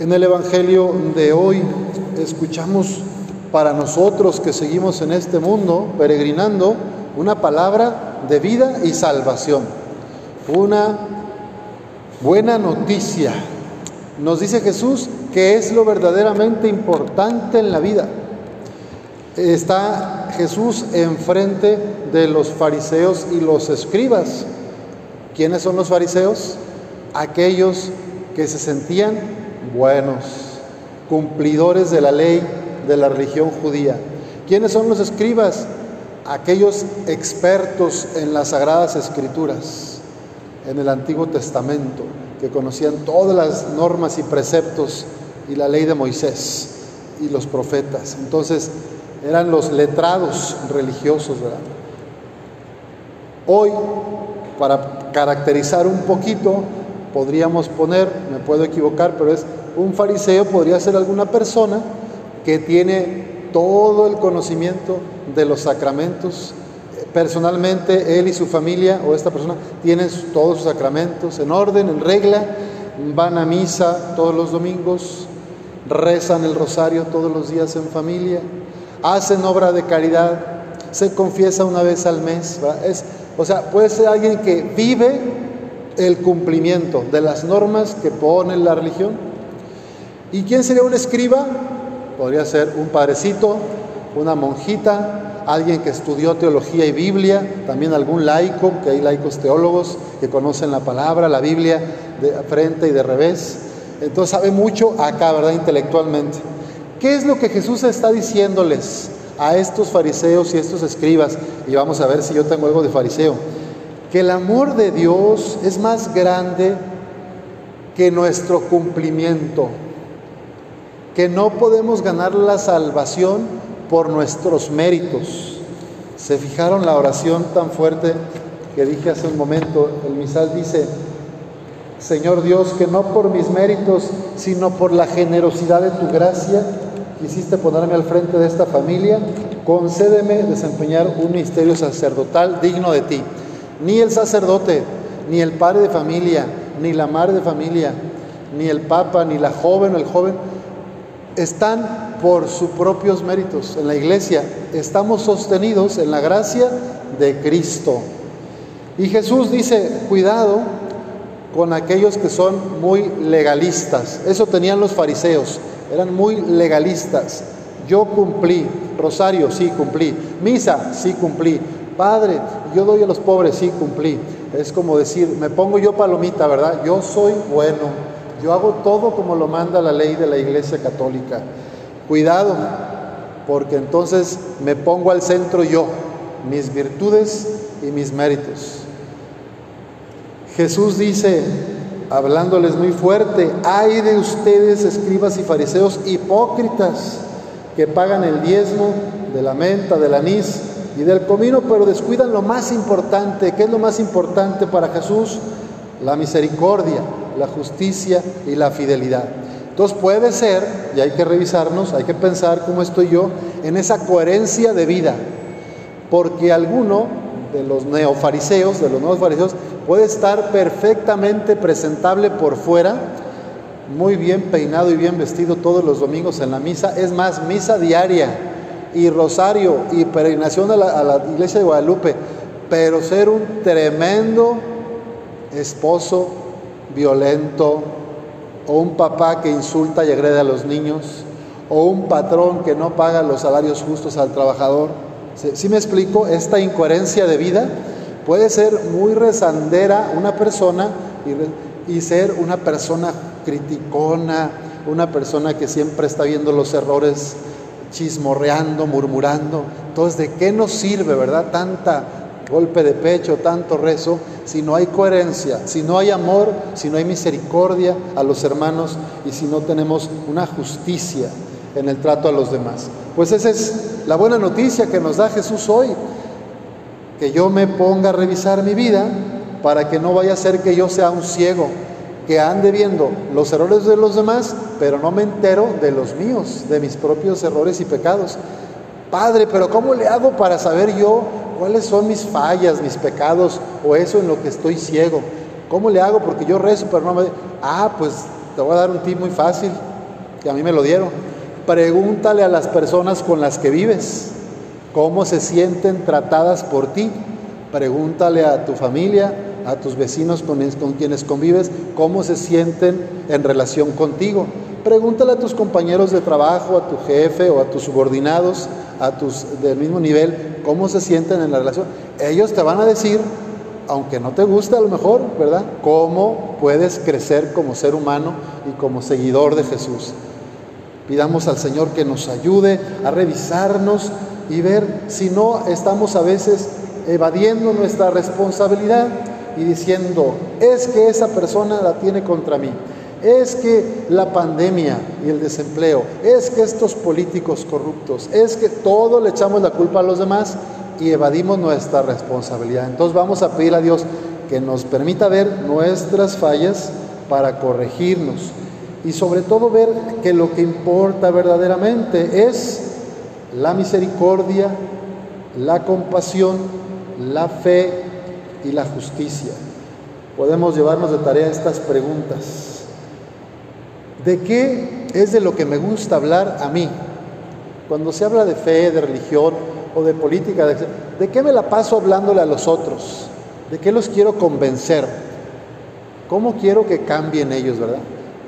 En el Evangelio de hoy escuchamos para nosotros que seguimos en este mundo peregrinando una palabra de vida y salvación, una buena noticia. Nos dice Jesús que es lo verdaderamente importante en la vida. Está Jesús enfrente de los fariseos y los escribas. ¿Quiénes son los fariseos? Aquellos que se sentían buenos, cumplidores de la ley de la religión judía. ¿Quiénes son los escribas? Aquellos expertos en las sagradas escrituras, en el Antiguo Testamento, que conocían todas las normas y preceptos y la ley de Moisés y los profetas. Entonces, eran los letrados religiosos, ¿verdad? Hoy, para caracterizar un poquito, podríamos poner, me puedo equivocar, pero es un fariseo, podría ser alguna persona que tiene todo el conocimiento de los sacramentos. Personalmente, él y su familia o esta persona tienen todos sus sacramentos en orden, en regla, van a misa todos los domingos, rezan el rosario todos los días en familia, hacen obra de caridad, se confiesa una vez al mes. Es, o sea, puede ser alguien que vive el cumplimiento de las normas que pone la religión. ¿Y quién sería un escriba? Podría ser un padrecito, una monjita, alguien que estudió teología y Biblia, también algún laico, que hay laicos teólogos que conocen la palabra, la Biblia de frente y de revés. Entonces sabe mucho acá, ¿verdad? Intelectualmente. ¿Qué es lo que Jesús está diciéndoles a estos fariseos y estos escribas? Y vamos a ver si yo tengo algo de fariseo que el amor de Dios es más grande que nuestro cumplimiento, que no podemos ganar la salvación por nuestros méritos. ¿Se fijaron la oración tan fuerte que dije hace un momento? El misal dice, Señor Dios, que no por mis méritos, sino por la generosidad de tu gracia, quisiste ponerme al frente de esta familia, concédeme desempeñar un ministerio sacerdotal digno de ti. Ni el sacerdote, ni el padre de familia, ni la madre de familia, ni el papa, ni la joven o el joven, están por sus propios méritos. En la iglesia estamos sostenidos en la gracia de Cristo. Y Jesús dice, cuidado con aquellos que son muy legalistas. Eso tenían los fariseos, eran muy legalistas. Yo cumplí, rosario, sí cumplí, misa, sí cumplí, Padre, yo doy a los pobres, sí, cumplí. Es como decir, me pongo yo palomita, ¿verdad? Yo soy bueno, yo hago todo como lo manda la ley de la Iglesia Católica. Cuidado, porque entonces me pongo al centro yo, mis virtudes y mis méritos. Jesús dice, hablándoles muy fuerte, hay de ustedes, escribas y fariseos hipócritas, que pagan el diezmo de la menta, del anís y del comino, pero descuidan lo más importante. ¿Qué es lo más importante para Jesús? La misericordia, la justicia y la fidelidad. Entonces puede ser, y hay que revisarnos, hay que pensar cómo estoy yo en esa coherencia de vida, porque alguno de los neofariseos, de los nuevos fariseos, puede estar perfectamente presentable por fuera, muy bien peinado y bien vestido todos los domingos en la misa, es más, misa diaria, y rosario y peregrinación a la, iglesia de Guadalupe, pero ser un tremendo esposo violento, o un papá que insulta y agrede a los niños, o un patrón que no paga los salarios justos al trabajador. Si me explico? Esta incoherencia de vida puede ser muy rezandera una persona y, y ser una persona criticona, una persona que siempre está viendo los errores chismorreando, murmurando. Entonces, ¿de qué nos sirve, verdad? Tanta golpe de pecho, tanto rezo, si no hay coherencia, si no hay amor, si no hay misericordia a los hermanos y si no tenemos una justicia en el trato a los demás. Pues esa es la buena noticia que nos da Jesús hoy, que yo me ponga a revisar mi vida para que no vaya a ser que yo sea un ciego, que ande viendo los errores de los demás, pero no me entero de los míos, de mis propios errores y pecados. Padre, pero ¿cómo le hago para saber yo cuáles son mis fallas, mis pecados o eso en lo que estoy ciego? ¿Cómo le hago? Porque yo rezo, pero no me... Ah, pues te voy a dar un tip muy fácil. que a mí me lo dieron. Pregúntale a las personas con las que vives cómo se sienten tratadas por ti. Pregúntale a tu familia, a tus vecinos con, quienes convives, cómo se sienten en relación contigo. Pregúntale a tus compañeros de trabajo, a tu jefe o a tus subordinados, a tus del mismo nivel, cómo se sienten en la relación. Ellos te van a decir, aunque no te guste a lo mejor, ¿verdad? Cómo puedes crecer como ser humano y como seguidor de Jesús. Pidamos al Señor que nos ayude a revisarnos y ver si no estamos a veces evadiendo nuestra responsabilidad y diciendo, es que esa persona la tiene contra mí, es que la pandemia y el desempleo, es que estos políticos corruptos, es que todo le echamos la culpa a los demás y evadimos nuestra responsabilidad. Entonces vamos a pedir a Dios que nos permita ver nuestras fallas para corregirnos y sobre todo ver que lo que importa verdaderamente es la misericordia, la compasión, la fe y la justicia. Podemos llevarnos de tarea estas preguntas. ¿De qué es de lo que me gusta hablar a mí? Cuando se habla de fe, de religión o de política, ¿de, qué me la paso hablándole a los otros? ¿De qué los quiero convencer? ¿Cómo quiero que cambien ellos, verdad?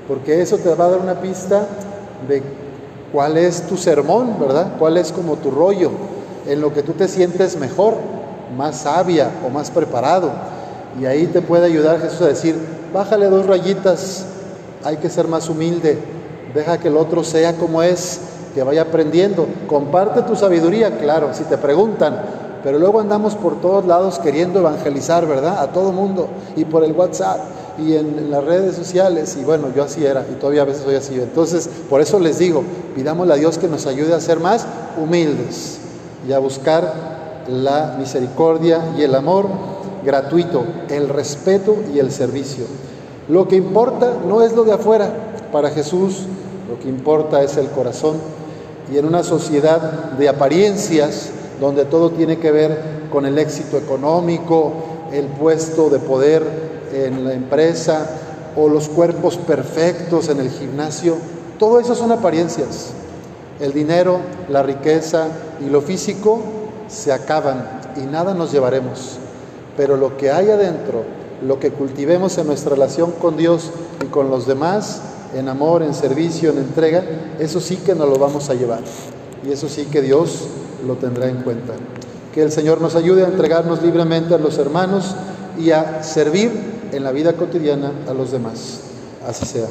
Porque eso te va a dar una pista de cuál es tu sermón, ¿verdad? ¿Cuál es como tu rollo? En lo que tú te sientes mejor, más sabia o más preparado. Y ahí te puede ayudar Jesús a decir, bájale dos rayitas hay que ser más humilde, deja que el otro sea como es, que vaya aprendiendo, comparte tu sabiduría, claro, si te preguntan, pero luego andamos por todos lados queriendo evangelizar, ¿verdad? A todo mundo, y por el WhatsApp, y en, las redes sociales, y bueno, yo así era, y todavía a veces soy así. Entonces, por eso les digo, pidámosle a Dios que nos ayude a ser más humildes y a buscar la misericordia y el amor gratuito, el respeto y el servicio. Lo que importa no es lo de afuera, para Jesús lo que importa es el corazón. Y en una sociedad de apariencias, donde todo tiene que ver con el éxito económico, el puesto de poder en la empresa o los cuerpos perfectos en el gimnasio, todo eso son apariencias. El dinero, la riqueza y lo físico se acaban y nada nos llevaremos. Pero lo que hay adentro, lo que cultivemos en nuestra relación con Dios y con los demás, en amor, en servicio, en entrega, eso sí que nos lo vamos a llevar. Y eso sí que Dios lo tendrá en cuenta. Que el Señor nos ayude a entregarnos libremente a los hermanos y a servir en la vida cotidiana a los demás. Así sea.